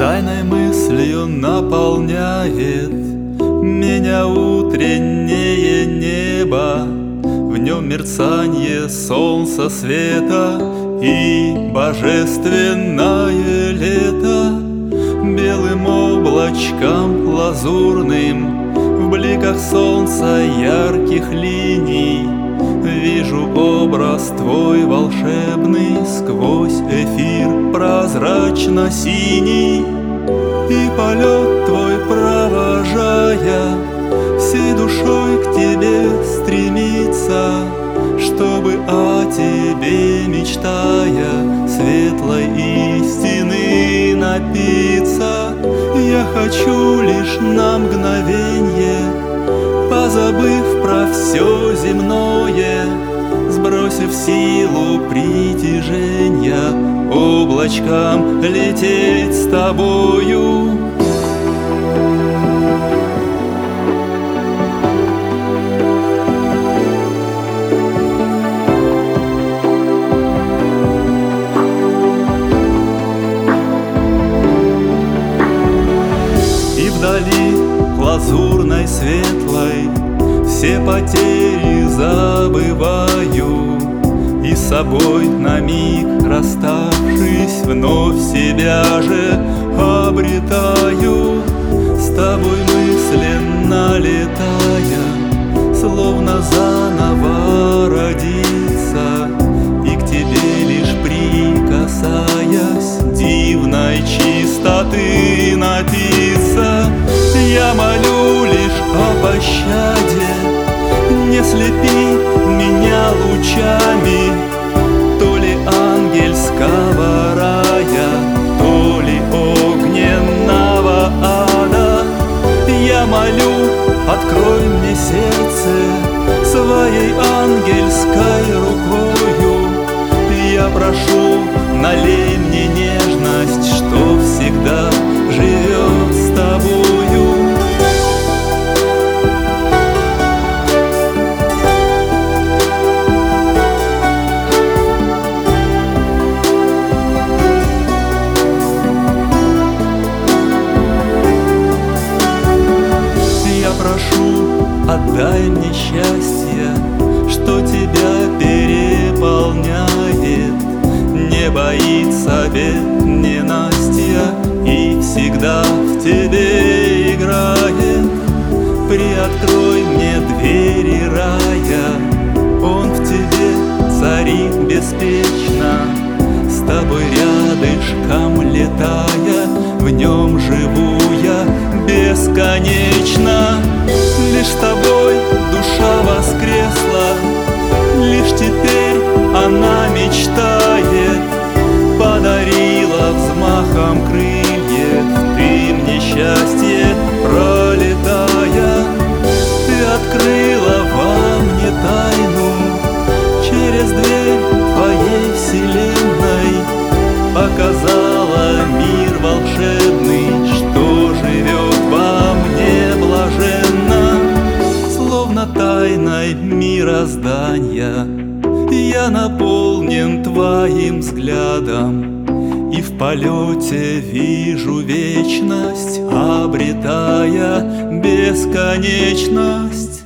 Тайной мыслью наполняет Меня утреннее небо. В нем мерцание солнца света И божественное лето. Лазурным В бликах солнца ярких линий. Вижу образ твой волшебный Сквозь эфир прозрачно-синий. И полет твой провожая Всей душой к тебе стремиться Чтобы о тебе мечтая Светлой истины напиться хочу лишь на мгновенье Позабыв про все земное Сбросив силу притяжения Облачкам лететь с тобою Все потери забываю И с собой на миг расставшись Вновь себя же обретаю. С тобой мысленно летая Словно заново родиться И к тебе лишь прикасаясь Дивной чистоты напиться. Я молю лишь о пощаде Не слепи меня лучами То ли ангельского рая То ли огненного ада Я молю, открой мне сердце Своей ангельской рукою. Я прошу, налей мне отдай мне счастье, что тебя переполняет. Не боится бед ненастья и всегда в тебе играет. Приоткрой мне двери рая, он в тебе царит беспечно. С тобой рядышком летая, в нем живу я бесконечно. Лишь с тобой через дверь твоей вселенной Показала мир волшебный, что живет во мне блаженно Словно тайной мироздания. Я наполнен твоим взглядом И в полете вижу вечность, обретая бесконечность